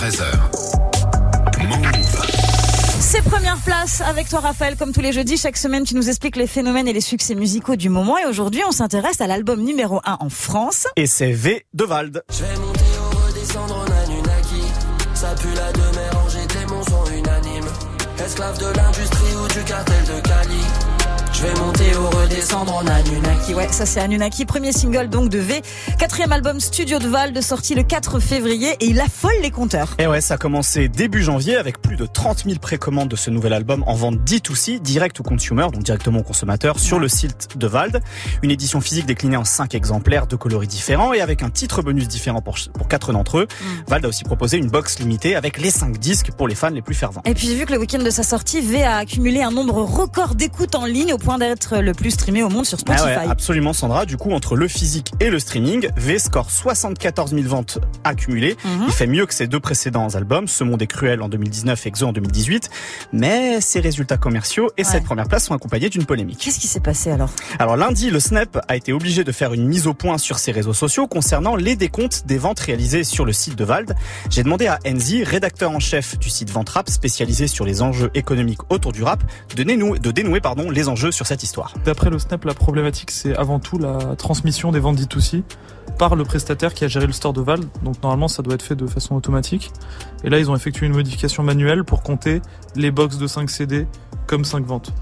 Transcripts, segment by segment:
13h. Move. C'est première place avec toi Raphaël, comme tous les jeudis, chaque semaine tu nous expliques les phénomènes et les succès musicaux du moment et aujourd'hui on s'intéresse à l'album numéro 1 en France. Et c'est V de Vald. Je vais monter ou redescendre en Anunnaki Ça pue la demeure, des démons sont unanimes Esclave de l'industrie ou du cartel de Cali je vais monter ou redescendre en Anunnaki. Ouais, ça c'est Anunnaki, premier single donc de V. Quatrième album studio de Val, sorti le 4 février et il affole les compteurs. Et ouais, ça a commencé début janvier avec plus de 30 000 précommandes de ce nouvel album en vente D2C, direct au consumer, donc directement au consommateur, sur le site de Vald. Une édition physique déclinée en 5 exemplaires de coloris différents et avec un titre bonus différent pour, pour 4 d'entre eux. Mm. Vald a aussi proposé une box limitée avec les 5 disques pour les fans les plus fervents. Et puis j'ai vu que le week-end de sa sortie, V a accumulé un nombre record d'écoutes en ligne au point d'être le plus streamé au monde sur Spotify. Ah ouais, absolument Sandra. Du coup, entre le physique et le streaming, V score 74 000 ventes accumulées. Mhm. Il fait mieux que ses deux précédents albums, Ce Monde est cruel en 2019 et Exo en 2018. Mais ses résultats commerciaux et cette première place sont accompagnés d'une polémique. Qu'est-ce qui s'est passé alors? Alors lundi, le Snap a été obligé de faire une mise au point sur ses réseaux sociaux concernant les décomptes des ventes réalisées sur le site de Vald. J'ai demandé à Enzi, rédacteur en chef du site Ventrap, spécialisé sur les enjeux économiques autour du rap, de dénouer, de dénouer pardon, les enjeux sur cette histoire. D'après le Snap, la problématique, c'est avant tout la transmission des ventes D2C par le prestataire qui a géré le store de Val. Donc normalement, ça doit être fait de façon automatique. Et là, ils ont effectué une modification manuelle pour compter les box de 5 CD comme 5 ventes.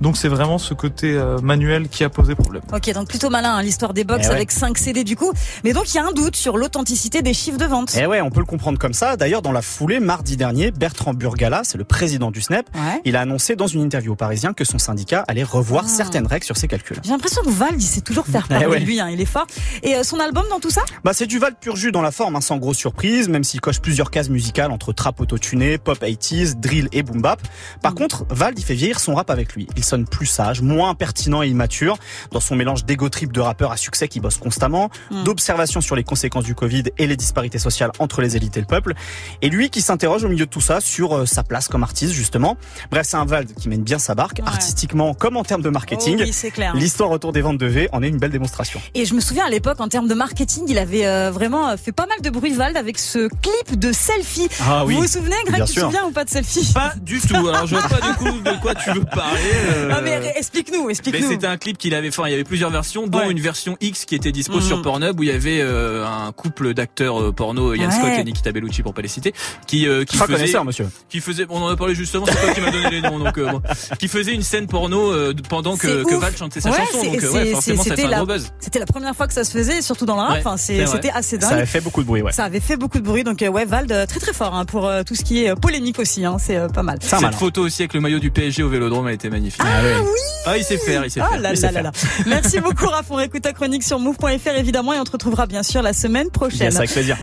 Donc c'est vraiment ce côté euh, manuel qui a posé problème. Ok, donc plutôt malin hein, l'histoire des box eh avec 5 CD du coup. Mais donc il y a un doute sur l'authenticité des chiffres de vente. Eh ouais, on peut le comprendre comme ça. D'ailleurs, dans la foulée, mardi dernier, Bertrand Burgala, c'est le président du SNEP, il a annoncé dans une interview au Parisien que son syndicat allait revoir ah. certaines règles sur ses calculs. J'ai l'impression que Val, il sait toujours faire eh parler de lui, hein, il est fort. Et euh, son album dans tout ça? Bah c'est du Val pur jus dans la forme, hein, sans grosse surprise, même s'il coche plusieurs cases musicales entre trap autotuné, pop 80s, drill et boom bap. Par mm. contre, Val, il fait vieillir son rap avec lui. Il sonne plus sage, moins pertinent et immature dans son mélange d'égo trip de rappeurs à succès qui bossent constamment, hmm. d'observation sur les conséquences du Covid et les disparités sociales entre les élites et le peuple. Et lui qui s'interroge au milieu de tout ça sur euh, sa place comme artiste justement. Bref, c'est un Vald qui mène bien sa barque, artistiquement comme en termes de marketing. Oh oui, clair. L'histoire autour des ventes de V en est une belle démonstration. Et je me souviens à l'époque en termes de marketing, il avait euh, vraiment fait pas mal de bruit Vald avec ce clip de selfie. Ah, oui. Vous vous souvenez, Greg, tu te souviens ou pas de selfie? Pas du tout. Alors je vois pas du coup de quoi tu veux parler. Euh... mais explique-nous, explique-nous. C'était un clip qu'il avait fait. Il y avait plusieurs versions, dont une version X qui était dispo sur mm. Pornhub où il y avait euh, un couple d'acteurs euh, porno, Yann Scott et Nikita Bellucci pour pas les citer, qui euh, qui faisait, monsieur. qui faisait, on en a parlé justement, c'est toi qui m'a donné les noms, donc bon, qui faisait une scène porno pendant que, que Val chantait sa chanson, donc ouais, forcément ça fait un gros buzz. C'était la première fois que ça se faisait, surtout dans la rap. C'était assez dingue. Ça avait fait beaucoup de bruit, ouais. Ça avait fait beaucoup de bruit, donc ouais, Vald très très fort hein, pour tout ce qui est polémique aussi. Hein, c'est pas mal. Cette photo aussi avec le maillot du PSG au Vélodrome a été magnifique. Ah oui. Ah il sait faire, il sait faire. Merci beaucoup, Raph. On écoute ta chronique sur move.fr évidemment et on te retrouvera bien sûr la semaine prochaine. avec plaisir.